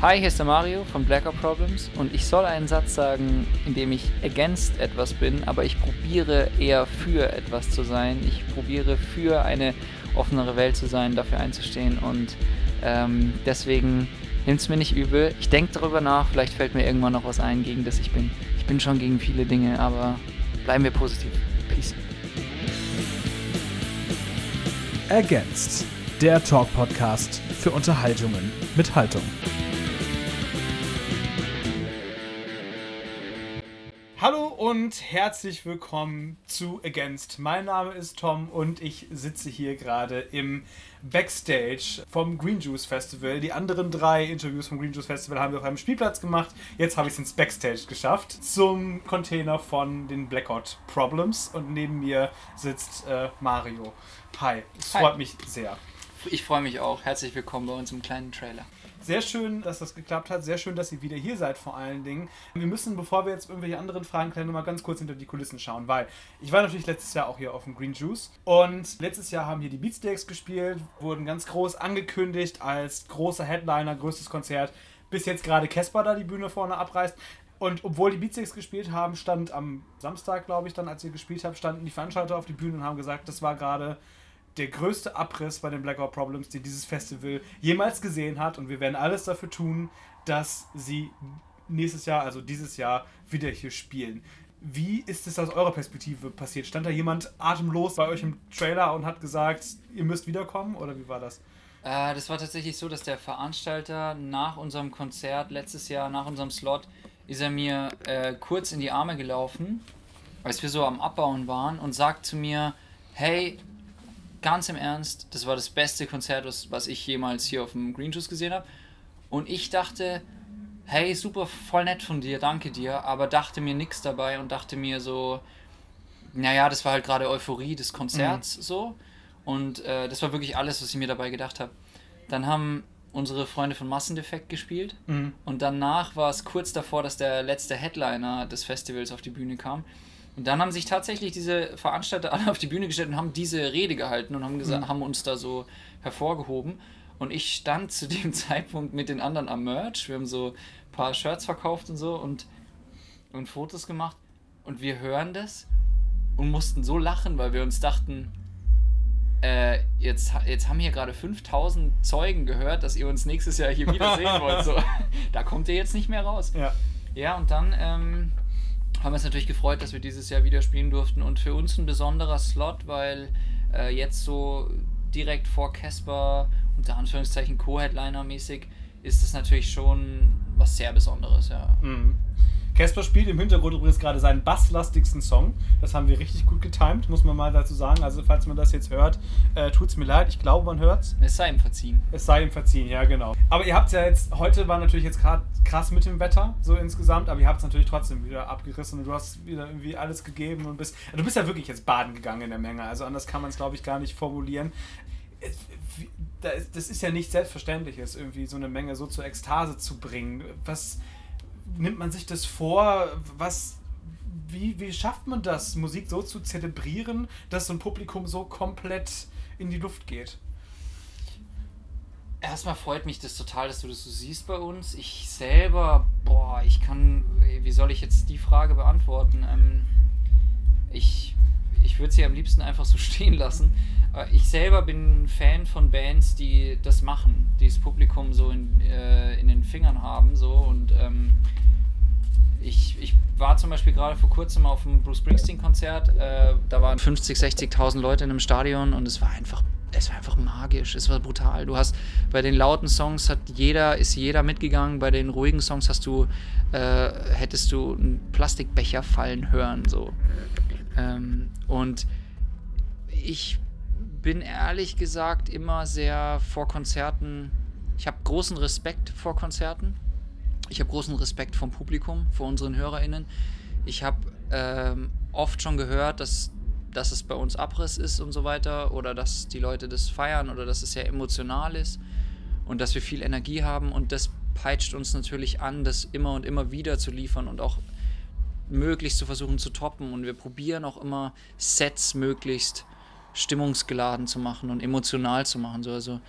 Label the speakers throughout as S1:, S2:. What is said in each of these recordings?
S1: Hi, hier ist der Mario von Blackout Problems und ich soll einen Satz sagen, in dem ich against etwas bin, aber ich probiere eher für etwas zu sein. Ich probiere für eine offenere Welt zu sein, dafür einzustehen und ähm, deswegen nimmt es mir nicht übel. Ich denke darüber nach, vielleicht fällt mir irgendwann noch was ein, gegen das ich bin. Ich bin schon gegen viele Dinge, aber bleiben wir positiv. Peace.
S2: Ergänzt, der Talk-Podcast für Unterhaltungen mit Haltung. Und herzlich willkommen zu Against. Mein Name ist Tom und ich sitze hier gerade im Backstage vom Green Juice Festival. Die anderen drei Interviews vom Green Juice Festival haben wir auf einem Spielplatz gemacht. Jetzt habe ich es ins Backstage geschafft zum Container von den Blackout Problems und neben mir sitzt äh, Mario. Hi, es
S1: Hi.
S2: freut mich sehr.
S1: Ich freue mich auch. Herzlich willkommen bei uns im kleinen Trailer.
S2: Sehr schön, dass das geklappt hat. Sehr schön, dass ihr wieder hier seid, vor allen Dingen. Wir müssen, bevor wir jetzt irgendwelche anderen Fragen klären, mal ganz kurz hinter die Kulissen schauen, weil ich war natürlich letztes Jahr auch hier auf dem Green Juice und letztes Jahr haben hier die Beatsteaks gespielt, wurden ganz groß angekündigt als großer Headliner, größtes Konzert, bis jetzt gerade Casper da die Bühne vorne abreißt. Und obwohl die Beatsteaks gespielt haben, stand am Samstag, glaube ich, dann, als ihr gespielt habt, standen die Veranstalter auf die Bühne und haben gesagt, das war gerade der größte Abriss bei den Blackout Problems, den dieses Festival jemals gesehen hat. Und wir werden alles dafür tun, dass sie nächstes Jahr, also dieses Jahr, wieder hier spielen. Wie ist es aus eurer Perspektive passiert? Stand da jemand atemlos bei euch im Trailer und hat gesagt, ihr müsst wiederkommen? Oder wie war das?
S1: Äh, das war tatsächlich so, dass der Veranstalter nach unserem Konzert letztes Jahr, nach unserem Slot, ist er mir äh, kurz in die Arme gelaufen, als wir so am Abbauen waren und sagt zu mir, hey, ganz im Ernst, das war das beste Konzert, was, was ich jemals hier auf dem Green Juice gesehen habe. Und ich dachte, hey, super, voll nett von dir, danke dir, aber dachte mir nichts dabei und dachte mir so, naja, das war halt gerade Euphorie des Konzerts so. Und äh, das war wirklich alles, was ich mir dabei gedacht habe. Dann haben unsere Freunde von Massendefekt gespielt und danach war es kurz davor, dass der letzte Headliner des Festivals auf die Bühne kam. Und dann haben sich tatsächlich diese Veranstalter alle auf die Bühne gestellt und haben diese Rede gehalten und haben, gesagt, haben uns da so hervorgehoben. Und ich stand zu dem Zeitpunkt mit den anderen am Merch. Wir haben so ein paar Shirts verkauft und so und, und Fotos gemacht. Und wir hören das und mussten so lachen, weil wir uns dachten, äh, jetzt, jetzt haben hier gerade 5000 Zeugen gehört, dass ihr uns nächstes Jahr hier wieder sehen wollt. So, da kommt ihr jetzt nicht mehr raus.
S2: Ja.
S1: Ja, und dann ähm, haben wir uns natürlich gefreut, dass wir dieses Jahr wieder spielen durften. Und für uns ein besonderer Slot, weil äh, jetzt so direkt vor Casper, unter Anführungszeichen Co-Headliner-mäßig, ist es natürlich schon was sehr Besonderes, ja.
S2: Casper spielt im Hintergrund übrigens gerade seinen basslastigsten Song. Das haben wir richtig gut getimed, muss man mal dazu sagen. Also, falls man das jetzt hört, äh, tut's mir leid. Ich glaube, man hört's.
S1: Es sei ihm verziehen.
S2: Es sei ihm verziehen, ja, genau. Aber ihr habt ja jetzt, heute war natürlich jetzt gerade krass mit dem Wetter, so insgesamt, aber ihr habt es natürlich trotzdem wieder abgerissen und du hast wieder irgendwie alles gegeben und bist. Du bist ja wirklich jetzt baden gegangen in der Menge, also anders kann man es, glaube ich, gar nicht formulieren. Es- Das ist ja nicht selbstverständliches, irgendwie so eine Menge so zur Ekstase zu bringen. Was nimmt man sich das vor? Was. Wie, wie schafft man das, Musik so zu zelebrieren, dass so ein Publikum so komplett in die Luft geht?
S1: Erstmal freut mich das total, dass du das so siehst bei uns. Ich selber, boah, ich kann, wie soll ich jetzt die Frage beantworten? Ähm, ich ich würde sie am liebsten einfach so stehen lassen. Äh, Ich selber bin Fan von Bands, die das machen, die das Publikum so in, äh, in den Fingern haben. So und ähm, ich, ich war zum Beispiel gerade vor kurzem auf einem Bruce Springsteen-Konzert. Äh, da waren 50, 60.000 Leute in einem Stadion und es war einfach, es war einfach magisch. Es war brutal. Du hast bei den lauten Songs hat jeder, ist jeder mitgegangen. Bei den ruhigen Songs hast du, äh, hättest du einen Plastikbecher fallen hören. So. Ähm, und ich bin ehrlich gesagt immer sehr vor Konzerten. Ich habe großen Respekt vor Konzerten. Ich habe großen Respekt vom Publikum, vor unseren HörerInnen. Ich habe ähm, oft schon gehört, dass, dass es bei uns Abriss ist und so weiter oder dass die Leute das feiern oder dass es sehr emotional ist und dass wir viel Energie haben und das peitscht uns natürlich an, das immer und immer wieder zu liefern und auch möglichst zu versuchen zu toppen und wir probieren auch immer Sets möglichst stimmungsgeladen zu machen und emotional zu machen. So, also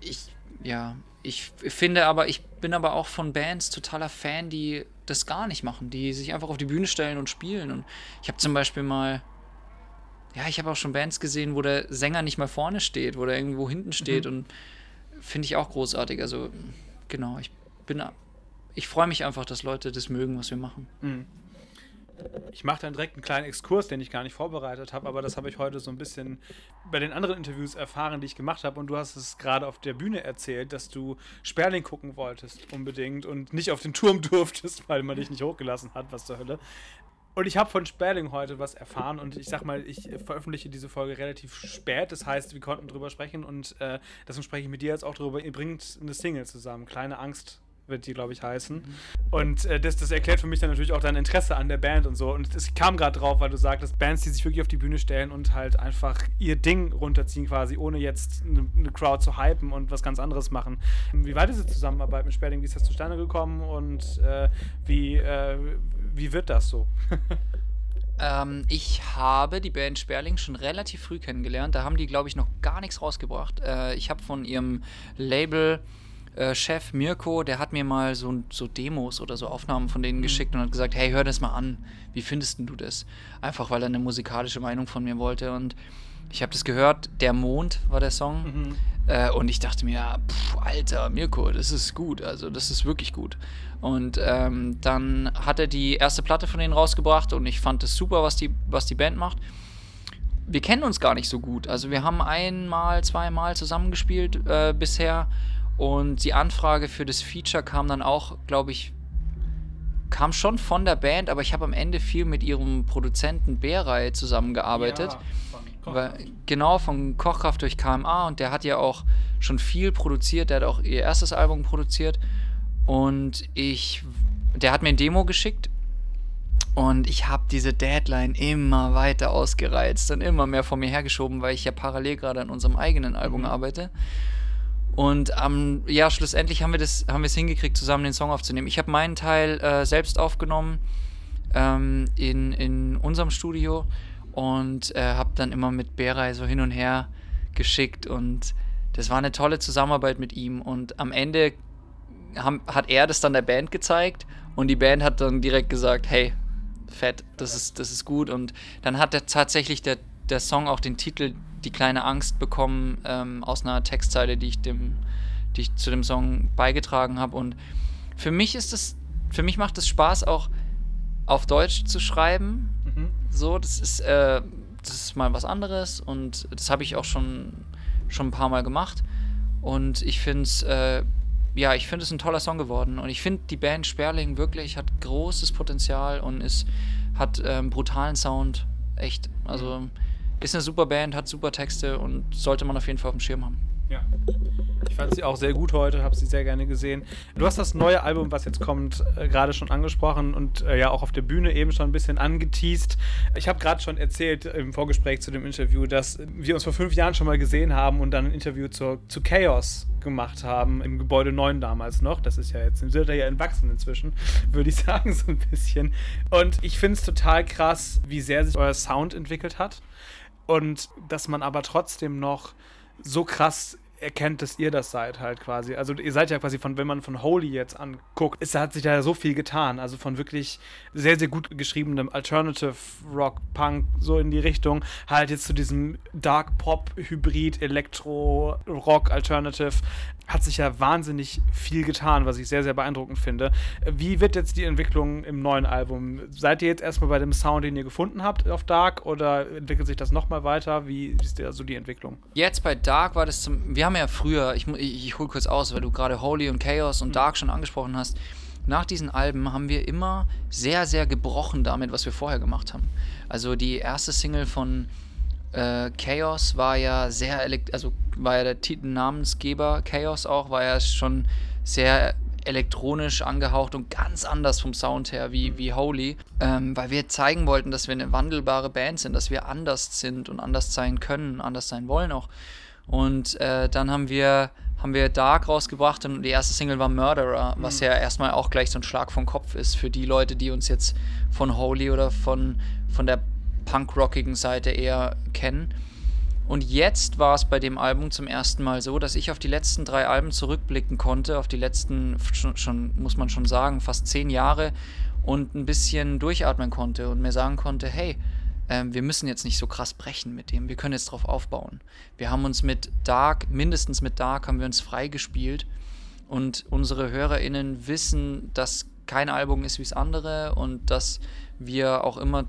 S1: ich, ja, ich finde aber, ich bin aber auch von Bands totaler Fan, die das gar nicht machen, die sich einfach auf die Bühne stellen und spielen. Und ich habe zum Beispiel mal, ja, ich habe auch schon Bands gesehen, wo der Sänger nicht mal vorne steht, wo der irgendwo hinten steht mhm. und finde ich auch großartig. Also genau, ich bin, ich freue mich einfach, dass Leute das mögen, was wir machen. Mhm.
S2: Ich mache dann direkt einen kleinen Exkurs, den ich gar nicht vorbereitet habe, aber das habe ich heute so ein bisschen bei den anderen Interviews erfahren, die ich gemacht habe. Und du hast es gerade auf der Bühne erzählt, dass du Sperling gucken wolltest unbedingt und nicht auf den Turm durftest, weil man dich nicht hochgelassen hat, was zur Hölle. Und ich habe von Sperling heute was erfahren und ich sag mal, ich veröffentliche diese Folge relativ spät. Das heißt, wir konnten drüber sprechen und äh, deswegen spreche ich mit dir jetzt auch drüber. Ihr bringt eine Single zusammen, Kleine Angst wird die, glaube ich, heißen. Mhm. Und äh, das, das erklärt für mich dann natürlich auch dein Interesse an der Band und so. Und es kam gerade drauf, weil du sagtest, Bands, die sich wirklich auf die Bühne stellen und halt einfach ihr Ding runterziehen, quasi, ohne jetzt eine, eine Crowd zu hypen und was ganz anderes machen. Wie war diese Zusammenarbeit mit Sperling? Wie ist das zustande gekommen und äh, wie, äh, wie wird das so?
S1: Ähm, ich habe die Band Sperling schon relativ früh kennengelernt. Da haben die, glaube ich, noch gar nichts rausgebracht. Äh, ich habe von ihrem Label äh, Chef Mirko, der hat mir mal so, so Demos oder so Aufnahmen von denen mhm. geschickt und hat gesagt, hey, hör das mal an. Wie findest du das? Einfach, weil er eine musikalische Meinung von mir wollte und ich habe das gehört, Der Mond war der Song. Mhm. Äh, und ich dachte mir, pff, Alter, Mirko, das ist gut. Also, das ist wirklich gut. Und ähm, dann hat er die erste Platte von denen rausgebracht und ich fand es super, was die, was die Band macht. Wir kennen uns gar nicht so gut. Also, wir haben einmal, zweimal zusammengespielt äh, bisher und die Anfrage für das Feature kam dann auch, glaube ich, kam schon von der Band, aber ich habe am Ende viel mit ihrem Produzenten Beray zusammengearbeitet. Ja, von Weil, genau, von Kochkraft durch KMA und der hat ja auch schon viel produziert, der hat auch ihr erstes Album produziert und ich, der hat mir ein Demo geschickt und ich habe diese Deadline immer weiter ausgereizt und immer mehr vor mir hergeschoben, weil ich ja parallel gerade an unserem eigenen Album mhm. arbeite. Und ähm, ja, schlussendlich haben wir das, haben wir es hingekriegt, zusammen den Song aufzunehmen. Ich habe meinen Teil äh, selbst aufgenommen ähm, in, in unserem Studio und äh, habe dann immer mit Beray so hin und her geschickt und das war eine tolle Zusammenarbeit mit ihm und am Ende haben, hat er das dann der Band gezeigt und die Band hat dann direkt gesagt, hey, fett, das ist, das ist gut und dann hat er tatsächlich der, der Song auch den Titel die kleine Angst bekommen ähm, aus einer Textzeile, die ich dem, die ich zu dem Song beigetragen habe. Und für mich ist es, für mich macht es Spaß, auch auf Deutsch zu schreiben. Mhm. So, das ist, äh, das ist mal was anderes und das habe ich auch schon, schon ein paar Mal gemacht. Und ich finde es, äh, ja, ich finde es ein toller Song geworden. Und ich finde die Band Sperling wirklich hat großes Potenzial und ist, hat ähm, brutalen Sound. Echt. Also. Mhm ist eine super Band, hat super Texte und sollte man auf jeden Fall auf dem Schirm haben.
S2: Ja. Ich fand sie auch sehr gut heute, habe sie sehr gerne gesehen. Du hast das neue Album, was jetzt kommt, äh, gerade schon angesprochen und äh, ja auch auf der Bühne eben schon ein bisschen angeteased. Ich habe gerade schon erzählt im Vorgespräch zu dem Interview, dass wir uns vor fünf Jahren schon mal gesehen haben und dann ein Interview zu, zu Chaos gemacht haben, im Gebäude 9 damals noch. Das ist ja jetzt, sind ja entwachsen inzwischen, würde ich sagen, so ein bisschen. Und ich finde es total krass, wie sehr sich euer Sound entwickelt hat und dass man aber trotzdem noch so krass erkennt, dass ihr das seid halt quasi. Also ihr seid ja quasi von, wenn man von Holy jetzt anguckt, es hat sich da so viel getan. Also von wirklich sehr, sehr gut geschriebenem Alternative Rock, Punk, so in die Richtung, halt jetzt zu diesem Dark Pop, Hybrid, Elektro, Rock, Alternative hat sich ja wahnsinnig viel getan, was ich sehr, sehr beeindruckend finde. Wie wird jetzt die Entwicklung im neuen Album? Seid ihr jetzt erstmal bei dem Sound, den ihr gefunden habt auf Dark oder entwickelt sich das nochmal weiter? Wie ist da so die Entwicklung?
S1: Jetzt bei Dark war das zum. Wir haben ja früher, ich, ich, ich hole kurz aus, weil du gerade Holy und Chaos und mhm. Dark schon angesprochen hast. Nach diesen Alben haben wir immer sehr, sehr gebrochen damit, was wir vorher gemacht haben. Also die erste Single von äh, Chaos war ja sehr, also war ja der Titel Namensgeber, Chaos auch, war ja schon sehr elektronisch angehaucht und ganz anders vom Sound her wie, wie Holy, ähm, weil wir zeigen wollten, dass wir eine wandelbare Band sind, dass wir anders sind und anders sein können, anders sein wollen auch. Und äh, dann haben wir, haben wir Dark rausgebracht und die erste Single war Murderer, was mhm. ja erstmal auch gleich so ein Schlag vom Kopf ist für die Leute, die uns jetzt von Holy oder von, von der punkrockigen Seite eher kennen. Und jetzt war es bei dem Album zum ersten Mal so, dass ich auf die letzten drei Alben zurückblicken konnte, auf die letzten, schon, schon muss man schon sagen, fast zehn Jahre und ein bisschen durchatmen konnte und mir sagen konnte, hey, ähm, wir müssen jetzt nicht so krass brechen mit dem, wir können jetzt drauf aufbauen. Wir haben uns mit Dark, mindestens mit Dark, haben wir uns freigespielt und unsere HörerInnen wissen, dass kein Album ist wie das andere und dass wir auch immer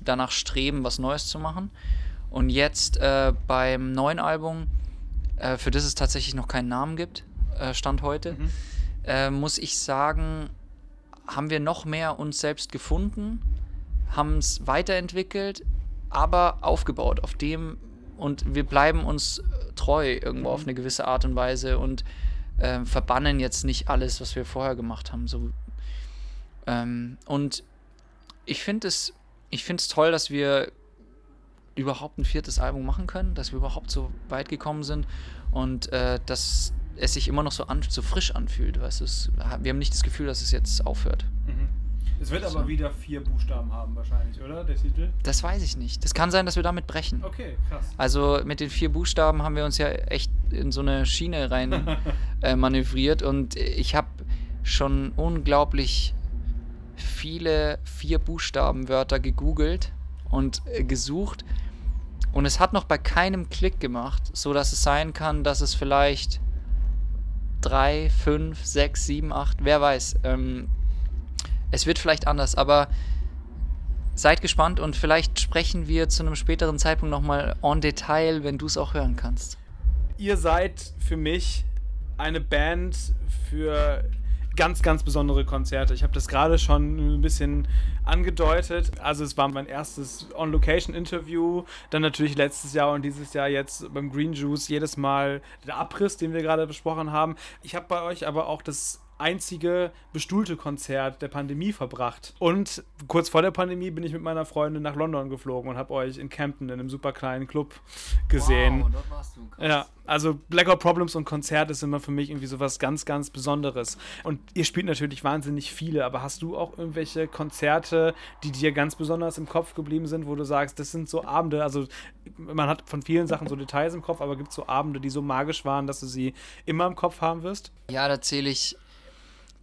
S1: danach streben, was Neues zu machen. Und jetzt äh, beim neuen Album, äh, für das es tatsächlich noch keinen Namen gibt, äh, Stand heute, mhm. Äh, muss ich sagen, haben wir noch mehr uns selbst gefunden, haben es weiterentwickelt, aber aufgebaut auf dem und wir bleiben uns treu irgendwo mhm. auf eine gewisse Art und Weise und äh, verbannen jetzt nicht alles, was wir vorher gemacht haben. So, ähm, und ich finde es, ich finde es toll, dass wir überhaupt ein viertes Album machen können, dass wir überhaupt so weit gekommen sind und äh, dass es sich immer noch so, an, so frisch anfühlt. Weißt du, es, wir haben nicht das Gefühl, dass es jetzt aufhört.
S2: Mhm. Es wird so. aber wieder vier Buchstaben haben wahrscheinlich, oder? Der Titel?
S1: Das weiß ich nicht. Das kann sein, dass wir damit brechen.
S2: Okay, krass.
S1: Also mit den vier Buchstaben haben wir uns ja echt in so eine Schiene rein äh, manövriert und ich habe schon unglaublich viele vier Buchstaben Wörter gegoogelt und äh, gesucht und es hat noch bei keinem Klick gemacht, so dass es sein kann, dass es vielleicht drei, fünf, sechs, sieben, acht, wer weiß. Ähm, es wird vielleicht anders, aber seid gespannt und vielleicht sprechen wir zu einem späteren Zeitpunkt nochmal en Detail, wenn du es auch hören kannst.
S2: Ihr seid für mich eine Band für ganz, ganz besondere Konzerte. Ich habe das gerade schon ein bisschen angedeutet. Also es war mein erstes On-Location-Interview. Dann natürlich letztes Jahr und dieses Jahr jetzt beim Green Juice jedes Mal der Abriss, den wir gerade besprochen haben. Ich habe bei euch aber auch das einzige bestuhlte Konzert der Pandemie verbracht. Und kurz vor der Pandemie bin ich mit meiner Freundin nach London geflogen und habe euch in Campton in einem super kleinen Club gesehen. Wow, dort warst du. Krass. Ja, also Blackout Problems und Konzert ist immer für mich irgendwie so was ganz, ganz Besonderes. Und ihr spielt natürlich wahnsinnig viele, aber hast du auch irgendwelche Konzerte, die dir ganz besonders im Kopf geblieben sind, wo du sagst, das sind so Abende, also man hat von vielen Sachen so Details im Kopf, aber gibt es so Abende, die so magisch waren, dass du sie immer im Kopf haben wirst?
S1: Ja, da zähle ich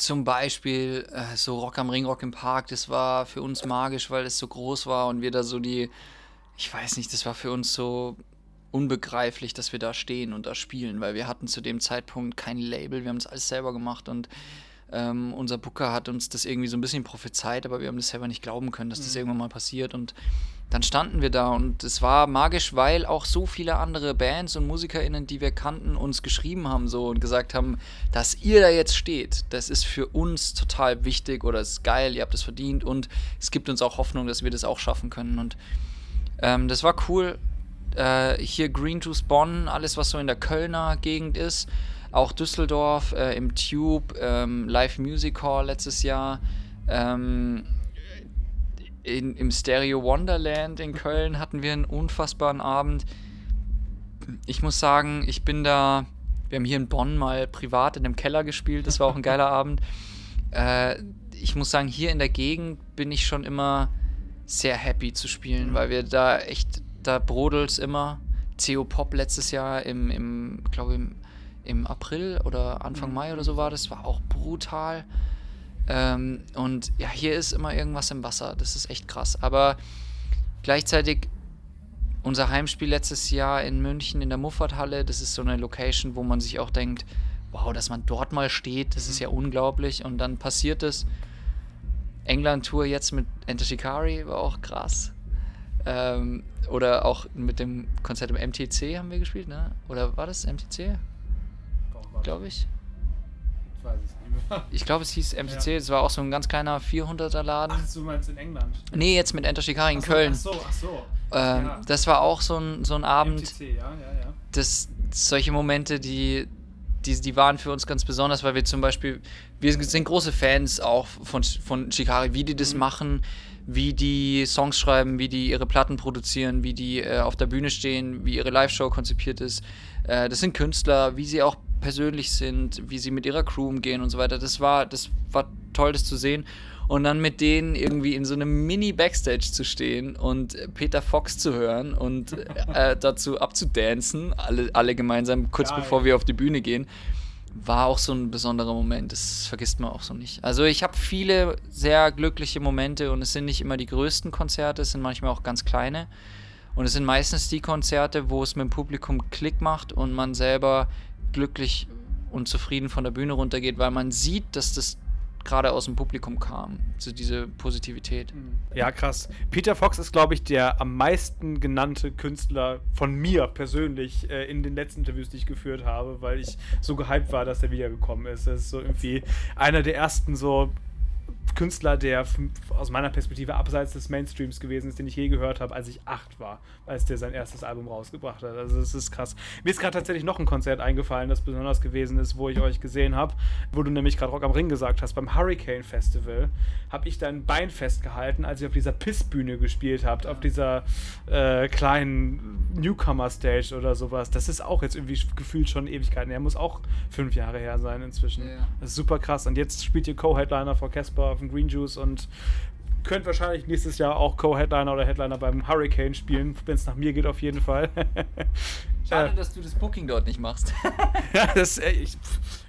S1: zum Beispiel äh, so Rock am Ring, Rock im Park, das war für uns magisch, weil es so groß war und wir da so die, ich weiß nicht, das war für uns so unbegreiflich, dass wir da stehen und da spielen, weil wir hatten zu dem Zeitpunkt kein Label, wir haben das alles selber gemacht und ähm, unser Booker hat uns das irgendwie so ein bisschen prophezeit, aber wir haben das selber nicht glauben können, dass das mhm. irgendwann mal passiert und dann standen wir da und es war magisch, weil auch so viele andere Bands und MusikerInnen, die wir kannten, uns geschrieben haben so und gesagt haben, dass ihr da jetzt steht, das ist für uns total wichtig oder ist geil, ihr habt es verdient und es gibt uns auch Hoffnung, dass wir das auch schaffen können und ähm, das war cool. Äh, hier Green Juice Bonn, alles was so in der Kölner Gegend ist, auch Düsseldorf äh, im Tube, ähm, Live Music Hall letztes Jahr. Ähm, in, im Stereo Wonderland in Köln hatten wir einen unfassbaren Abend. Ich muss sagen, ich bin da. Wir haben hier in Bonn mal privat in einem Keller gespielt, das war auch ein geiler Abend. Äh, ich muss sagen, hier in der Gegend bin ich schon immer sehr happy zu spielen, weil wir da echt, da brodelt es immer. CO Pop letztes Jahr im, im glaube im, im April oder Anfang mhm. Mai oder so war das, war auch brutal. Ähm, und ja, hier ist immer irgendwas im Wasser. Das ist echt krass. Aber gleichzeitig unser Heimspiel letztes Jahr in München in der Muffathalle, das ist so eine Location, wo man sich auch denkt, wow, dass man dort mal steht, das ist ja unglaublich. Und dann passiert es. England-Tour jetzt mit Enter Shikari war auch krass. Ähm, oder auch mit dem Konzert im MTC haben wir gespielt, ne? Oder war das MTC? Glaube ich. Ich weiß es nicht mehr. Ich glaube, es hieß MCC, ja. es war auch so ein ganz kleiner 400er Laden.
S2: Ach, du meinst in England?
S1: Nee, jetzt mit Enter Shikari in ach so, Köln. Ach so, ach so. Ähm, ja. Das war auch so ein, so ein Abend. MTC, ja, ja, ja. Das, solche Momente, die, die, die waren für uns ganz besonders, weil wir zum Beispiel, wir sind große Fans auch von, von Shikari, wie die das mhm. machen, wie die Songs schreiben, wie die ihre Platten produzieren, wie die äh, auf der Bühne stehen, wie ihre Live-Show konzipiert ist. Äh, das sind Künstler, wie sie auch persönlich sind, wie sie mit ihrer Crew umgehen und so weiter. Das war, das war toll, das zu sehen. Und dann mit denen irgendwie in so einem Mini-Backstage zu stehen und Peter Fox zu hören und äh, dazu abzudancen, alle, alle gemeinsam, kurz Geil. bevor wir auf die Bühne gehen, war auch so ein besonderer Moment. Das vergisst man auch so nicht. Also ich habe viele sehr glückliche Momente und es sind nicht immer die größten Konzerte, es sind manchmal auch ganz kleine. Und es sind meistens die Konzerte, wo es mit dem Publikum Klick macht und man selber glücklich und zufrieden von der Bühne runtergeht, weil man sieht, dass das gerade aus dem Publikum kam, so diese Positivität.
S2: Mhm. Ja, krass. Peter Fox ist, glaube ich, der am meisten genannte Künstler von mir persönlich äh, in den letzten Interviews, die ich geführt habe, weil ich so gehypt war, dass er wiedergekommen ist. Das ist so irgendwie einer der ersten so Künstler, der aus meiner Perspektive abseits des Mainstreams gewesen ist, den ich je gehört habe, als ich acht war, als der sein erstes Album rausgebracht hat. Also es ist krass. Mir ist gerade tatsächlich noch ein Konzert eingefallen, das besonders gewesen ist, wo ich euch gesehen habe, wo du nämlich gerade Rock am Ring gesagt hast. Beim Hurricane Festival habe ich dein Bein festgehalten, als ihr auf dieser Pissbühne gespielt habt, auf dieser äh, kleinen Newcomer-Stage oder sowas. Das ist auch jetzt irgendwie gefühlt schon Ewigkeiten. Er muss auch fünf Jahre her sein inzwischen. Ja. Das ist super krass. Und jetzt spielt ihr Co-Headliner vor Casper auf dem Green Juice und könnt wahrscheinlich nächstes Jahr auch Co-Headliner oder Headliner beim Hurricane spielen, wenn es nach mir geht auf jeden Fall.
S1: Schade, dass du das Booking dort nicht machst.
S2: ja, das, ich,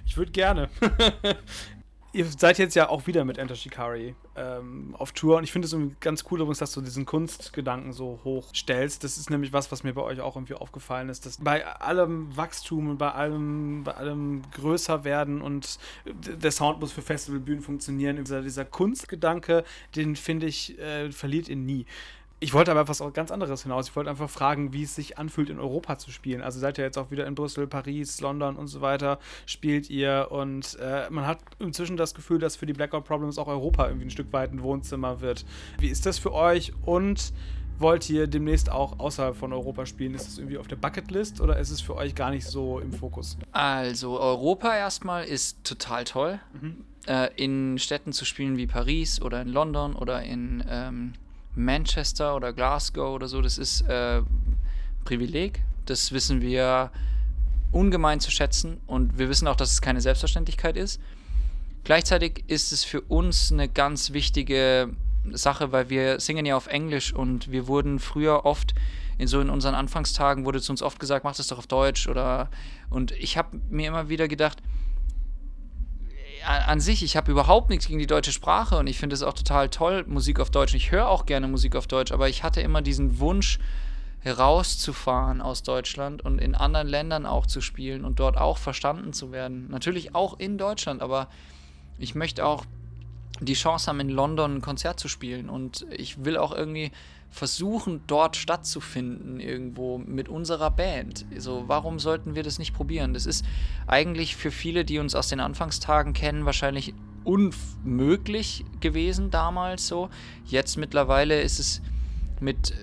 S2: ich würde gerne ihr seid jetzt ja auch wieder mit Enter Shikari ähm, auf Tour und ich finde es ganz cool übrigens, dass du diesen Kunstgedanken so hoch stellst. Das ist nämlich was, was mir bei euch auch irgendwie aufgefallen ist, dass bei allem Wachstum und bei allem, bei allem größer werden und der Sound muss für Festivalbühnen funktionieren, dieser, dieser Kunstgedanke, den finde ich, äh, verliert ihn nie. Ich wollte aber was ganz anderes hinaus. Ich wollte einfach fragen, wie es sich anfühlt, in Europa zu spielen. Also seid ihr jetzt auch wieder in Brüssel, Paris, London und so weiter, spielt ihr und äh, man hat inzwischen das Gefühl, dass für die Blackout Problems auch Europa irgendwie ein Stück weit ein Wohnzimmer wird. Wie ist das für euch und wollt ihr demnächst auch außerhalb von Europa spielen? Ist das irgendwie auf der Bucketlist oder ist es für euch gar nicht so im Fokus?
S1: Also Europa erstmal ist total toll. Mhm. Äh, in Städten zu spielen wie Paris oder in London oder in ähm, Manchester oder Glasgow oder so, das ist äh, Privileg. Das wissen wir ungemein zu schätzen und wir wissen auch, dass es keine Selbstverständlichkeit ist. Gleichzeitig ist es für uns eine ganz wichtige Sache, weil wir singen ja auf Englisch und wir wurden früher oft in so in unseren Anfangstagen wurde zu uns oft gesagt, mach das doch auf Deutsch oder und ich habe mir immer wieder gedacht, an sich, ich habe überhaupt nichts gegen die deutsche Sprache und ich finde es auch total toll, Musik auf Deutsch. Ich höre auch gerne Musik auf Deutsch, aber ich hatte immer diesen Wunsch, herauszufahren aus Deutschland und in anderen Ländern auch zu spielen und dort auch verstanden zu werden. Natürlich auch in Deutschland, aber ich möchte auch die Chance haben, in London ein Konzert zu spielen und ich will auch irgendwie versuchen, dort stattzufinden, irgendwo mit unserer Band. Also, warum sollten wir das nicht probieren? Das ist eigentlich für viele, die uns aus den Anfangstagen kennen, wahrscheinlich unmöglich gewesen damals so. Jetzt mittlerweile ist es mit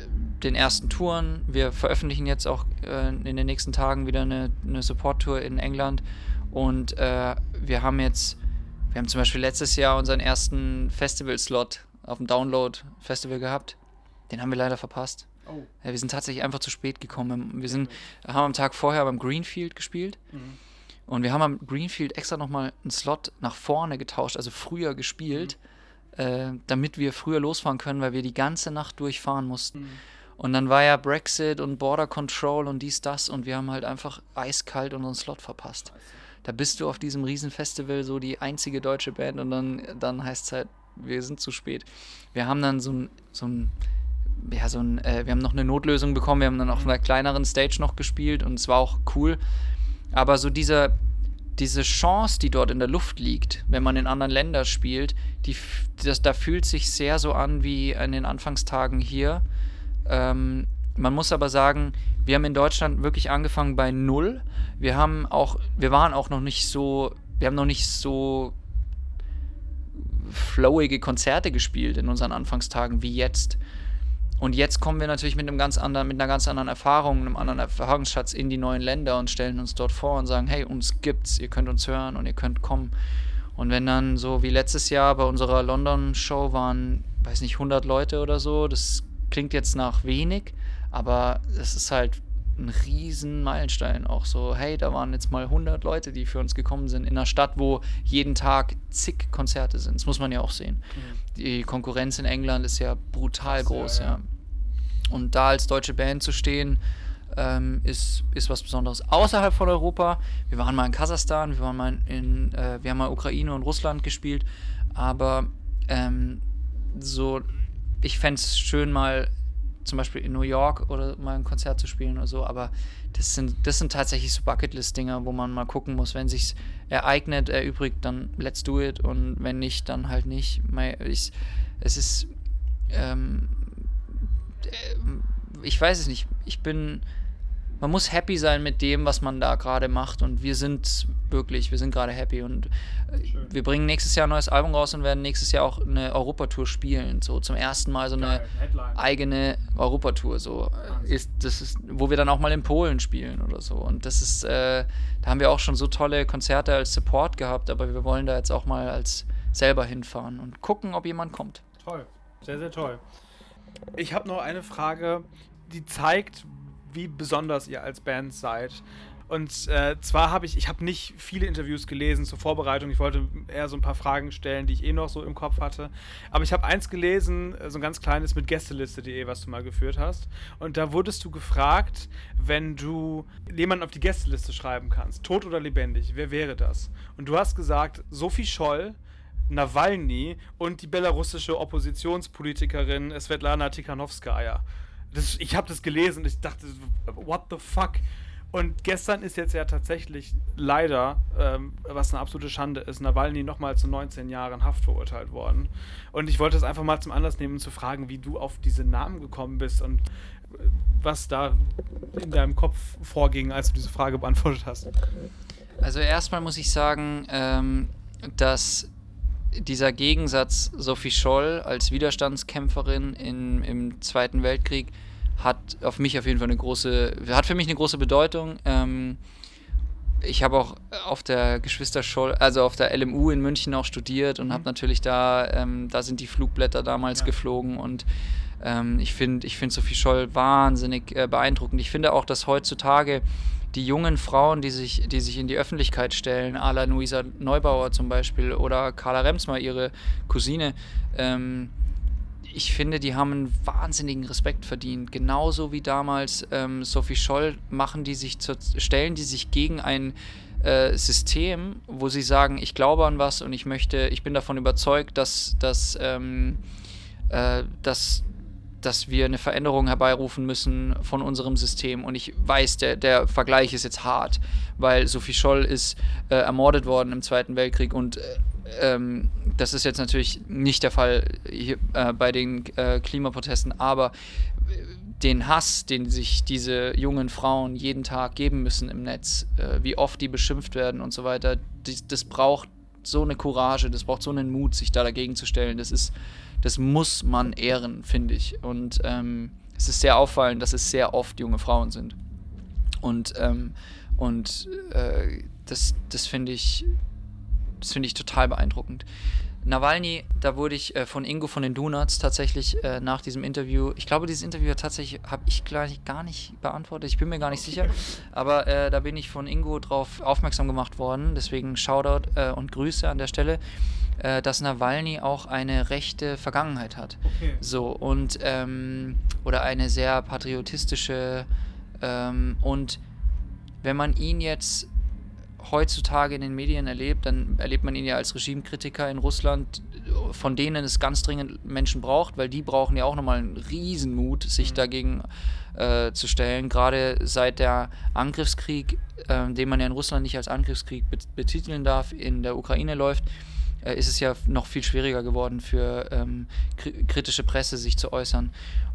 S1: den ersten Touren. Wir veröffentlichen jetzt auch äh, in den nächsten Tagen wieder eine, eine Support-Tour in England. Und äh, wir haben jetzt, wir haben zum Beispiel letztes Jahr unseren ersten Festival-Slot auf dem Download-Festival gehabt. Den haben wir leider verpasst. Oh. Ja, wir sind tatsächlich einfach zu spät gekommen. Wir sind, haben am Tag vorher beim Greenfield gespielt. Mhm. Und wir haben am Greenfield extra nochmal einen Slot nach vorne getauscht, also früher gespielt, mhm. äh, damit wir früher losfahren können, weil wir die ganze Nacht durchfahren mussten. Mhm. Und dann war ja Brexit und Border Control und dies, das und wir haben halt einfach eiskalt unseren Slot verpasst. Da bist du auf diesem Riesenfestival so die einzige deutsche Band und dann, dann heißt es halt, wir sind zu spät. Wir haben dann so ein, so ein ja, so ein, äh, wir haben noch eine Notlösung bekommen, wir haben dann auf einer kleineren Stage noch gespielt und es war auch cool. Aber so diese, diese Chance, die dort in der Luft liegt, wenn man in anderen Ländern spielt, die, das, da fühlt sich sehr so an wie in den Anfangstagen hier. Ähm, man muss aber sagen, wir haben in Deutschland wirklich angefangen bei null. Wir haben auch, wir waren auch noch nicht so, wir haben noch nicht so flowige Konzerte gespielt in unseren Anfangstagen wie jetzt. Und jetzt kommen wir natürlich mit einem ganz anderen, mit einer ganz anderen Erfahrung, einem anderen Erfahrungsschatz in die neuen Länder und stellen uns dort vor und sagen, hey, uns gibt's, ihr könnt uns hören und ihr könnt kommen. Und wenn dann so wie letztes Jahr bei unserer London-Show waren, weiß nicht, 100 Leute oder so, das klingt jetzt nach wenig, aber es ist halt ein riesen Meilenstein. Auch so, hey, da waren jetzt mal 100 Leute, die für uns gekommen sind, in einer Stadt, wo jeden Tag zig Konzerte sind. Das muss man ja auch sehen. Mhm. Die Konkurrenz in England ist ja brutal Krass, groß, ja, ja. ja. Und da als deutsche Band zu stehen, ähm, ist, ist was Besonderes. Außerhalb von Europa, wir waren mal in Kasachstan, wir waren mal in, äh, wir haben mal Ukraine und Russland gespielt, aber ähm, so, ich fände es schön mal zum Beispiel in New York oder mal ein Konzert zu spielen oder so, aber das sind, das sind tatsächlich so Bucketlist-Dinger, wo man mal gucken muss, wenn sich's ereignet, erübrigt, dann let's do it und wenn nicht, dann halt nicht. Ich, es ist, ähm, äh, ich weiß es nicht, ich bin man muss happy sein mit dem, was man da gerade macht. Und wir sind wirklich, wir sind gerade happy. Und äh, Schön. wir bringen nächstes Jahr ein neues Album raus und werden nächstes Jahr auch eine Europatour spielen. So zum ersten Mal so eine eigene Europatour. So ist, das ist, wo wir dann auch mal in Polen spielen oder so. Und das ist, äh, da haben wir auch schon so tolle Konzerte als Support gehabt, aber wir wollen da jetzt auch mal als selber hinfahren und gucken, ob jemand kommt.
S2: Toll, sehr, sehr toll. Ich habe noch eine Frage, die zeigt, wie besonders ihr als Band seid. Und äh, zwar habe ich, ich habe nicht viele Interviews gelesen zur Vorbereitung. Ich wollte eher so ein paar Fragen stellen, die ich eh noch so im Kopf hatte. Aber ich habe eins gelesen, äh, so ein ganz kleines mit Gästeliste.de, was du mal geführt hast. Und da wurdest du gefragt, wenn du jemanden auf die Gästeliste schreiben kannst, tot oder lebendig, wer wäre das? Und du hast gesagt, Sophie Scholl, Nawalny und die belarussische Oppositionspolitikerin Svetlana Tikhanovskaya. Das, ich habe das gelesen und ich dachte, what the fuck? Und gestern ist jetzt ja tatsächlich leider, ähm, was eine absolute Schande ist, Nawalny nochmal zu 19 Jahren Haft verurteilt worden. Und ich wollte es einfach mal zum Anlass nehmen, zu fragen, wie du auf diese Namen gekommen bist und äh, was da in deinem Kopf vorging, als du diese Frage beantwortet hast.
S1: Also erstmal muss ich sagen, ähm, dass dieser Gegensatz Sophie Scholl als Widerstandskämpferin in, im Zweiten Weltkrieg hat auf mich auf jeden Fall eine große, hat für mich eine große Bedeutung. Ähm, ich habe auch auf der Geschwister Scholl, also auf der LMU in München auch studiert und mhm. habe natürlich da, ähm, da sind die Flugblätter damals ja. geflogen und ähm, ich finde ich find Sophie Scholl wahnsinnig äh, beeindruckend. Ich finde auch, dass heutzutage die jungen Frauen, die sich, die sich in die Öffentlichkeit stellen, à la Luisa Neubauer zum Beispiel oder Carla Remsmar, ihre Cousine, ähm, ich finde, die haben einen wahnsinnigen Respekt verdient. Genauso wie damals ähm, Sophie Scholl machen die sich zur, stellen die sich gegen ein äh, System, wo sie sagen, ich glaube an was und ich möchte, ich bin davon überzeugt, dass, dass, ähm, äh, dass dass wir eine Veränderung herbeirufen müssen von unserem System. Und ich weiß, der, der Vergleich ist jetzt hart, weil Sophie Scholl ist äh, ermordet worden im Zweiten Weltkrieg und äh, ähm, das ist jetzt natürlich nicht der Fall hier, äh, bei den äh, Klimaprotesten, aber äh, den Hass, den sich diese jungen Frauen jeden Tag geben müssen im Netz, äh, wie oft die beschimpft werden und so weiter, das, das braucht so eine Courage, das braucht so einen Mut, sich da dagegen zu stellen. Das ist das muss man ehren, finde ich. Und ähm, es ist sehr auffallend, dass es sehr oft junge Frauen sind. Und, ähm, und äh, das, das finde ich, das ich total beeindruckend. Nawalny, da wurde ich äh, von Ingo von den Donuts tatsächlich äh, nach diesem Interview, ich glaube, dieses Interview tatsächlich habe ich gleich gar nicht beantwortet, ich bin mir gar nicht sicher, aber äh, da bin ich von Ingo drauf aufmerksam gemacht worden, deswegen Shoutout äh, und Grüße an der Stelle äh, dass Nawalny auch eine rechte Vergangenheit hat. Okay. So, und ähm, oder eine sehr patriotistische ähm, und wenn man ihn jetzt heutzutage in den Medien erlebt, dann erlebt man ihn ja als Regimekritiker in Russland, von denen es ganz dringend Menschen braucht, weil die brauchen ja auch nochmal einen Riesenmut, sich mhm. dagegen äh, zu stellen. Gerade seit der Angriffskrieg, äh, den man ja in Russland nicht als Angriffskrieg betiteln darf, in der Ukraine läuft, äh, ist es ja noch viel schwieriger geworden für ähm, kritische Presse sich zu äußern.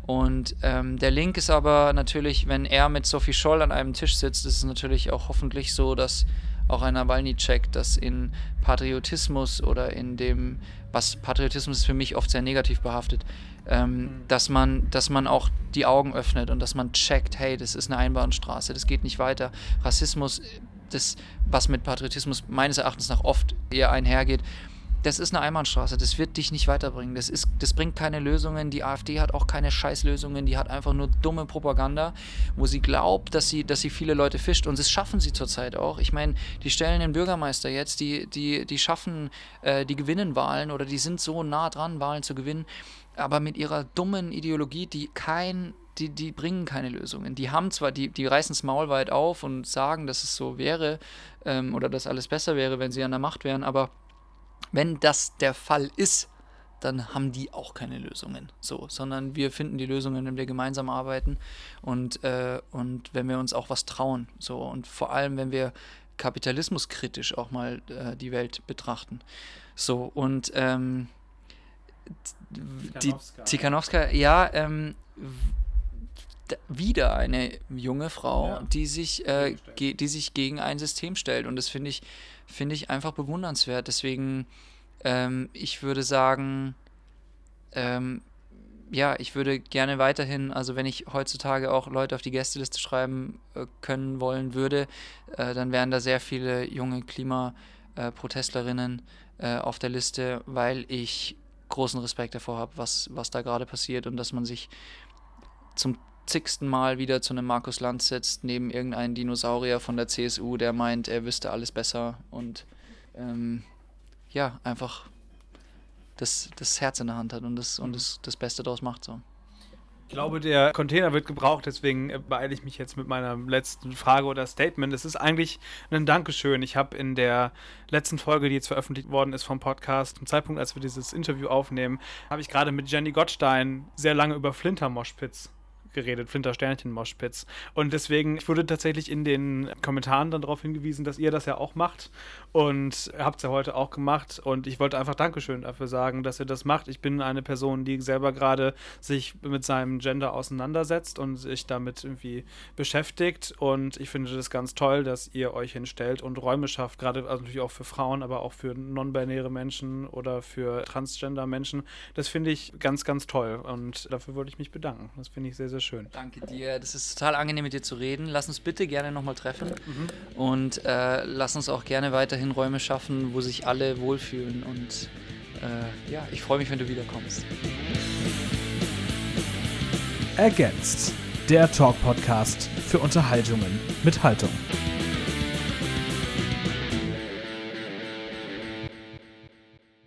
S1: Und ähm, der Link ist aber natürlich, wenn er mit Sophie Scholl an einem Tisch sitzt, ist es natürlich auch hoffentlich so, dass auch ein Nawalny checkt, dass in Patriotismus oder in dem, was Patriotismus ist für mich oft sehr negativ behaftet, ähm, mhm. dass, man, dass man auch die Augen öffnet und dass man checkt, hey, das ist eine Einbahnstraße, das geht nicht weiter. Rassismus, das, was mit Patriotismus meines Erachtens nach oft eher einhergeht, das ist eine Einbahnstraße. Das wird dich nicht weiterbringen. Das, ist, das bringt keine Lösungen. Die AfD hat auch keine Scheißlösungen. Die hat einfach nur dumme Propaganda, wo sie glaubt, dass sie, dass sie viele Leute fischt. Und das schaffen sie zurzeit auch. Ich meine, die stellen den Bürgermeister jetzt, die, die, die schaffen, äh, die gewinnen Wahlen oder die sind so nah dran, Wahlen zu gewinnen. Aber mit ihrer dummen Ideologie, die kein die, die bringen keine Lösungen. Die haben zwar, die, die reißen das Maul weit auf und sagen, dass es so wäre ähm, oder dass alles besser wäre, wenn sie an der Macht wären, aber wenn das der Fall ist, dann haben die auch keine Lösungen. So, sondern wir finden die Lösungen, wenn wir gemeinsam arbeiten und, äh, und wenn wir uns auch was trauen. So, und vor allem, wenn wir kapitalismuskritisch auch mal äh, die Welt betrachten. So, und ähm, die Tikhanowska, ja, ähm, wieder eine junge Frau, ja. die sich, äh, die sich gegen ein System stellt. Und das finde ich, finde ich einfach bewundernswert. Deswegen, ähm, ich würde sagen, ähm, ja, ich würde gerne weiterhin, also wenn ich heutzutage auch Leute auf die Gästeliste schreiben äh, können wollen würde, äh, dann wären da sehr viele junge Klimaprotestlerinnen äh, auf der Liste, weil ich großen Respekt davor habe, was, was da gerade passiert und dass man sich zum zigsten Mal wieder zu einem Markus Lanz setzt, neben irgendeinem Dinosaurier von der CSU, der meint, er wüsste alles besser und ähm, ja, einfach das, das Herz in der Hand hat und das, und das, das Beste daraus macht. So.
S2: Ich glaube, der Container wird gebraucht, deswegen beeile ich mich jetzt mit meiner letzten Frage oder Statement. Es ist eigentlich ein Dankeschön. Ich habe in der letzten Folge, die jetzt veröffentlicht worden ist vom Podcast, zum Zeitpunkt, als wir dieses Interview aufnehmen, habe ich gerade mit Jenny Gottstein sehr lange über Flinter-Moshpits geredet, Flinter Sternchen Moshpits. Und deswegen, ich wurde tatsächlich in den Kommentaren dann darauf hingewiesen, dass ihr das ja auch macht und habt es ja heute auch gemacht. Und ich wollte einfach Dankeschön dafür sagen, dass ihr das macht. Ich bin eine Person, die selber gerade sich mit seinem Gender auseinandersetzt und sich damit irgendwie beschäftigt. Und ich finde das ganz toll, dass ihr euch hinstellt und Räume schafft, gerade also natürlich auch für Frauen, aber auch für non-binäre Menschen oder für Transgender-Menschen. Das finde ich ganz, ganz toll. Und dafür wollte ich mich bedanken. Das finde ich sehr, sehr schön.
S1: Danke dir. Das ist total angenehm, mit dir zu reden. Lass uns bitte gerne nochmal treffen mhm. und äh, lass uns auch gerne weiterhin Räume schaffen, wo sich alle wohlfühlen. Und äh, ja, ich freue mich, wenn du wiederkommst.
S3: Ergänzt. Der Talk-Podcast für Unterhaltungen mit Haltung.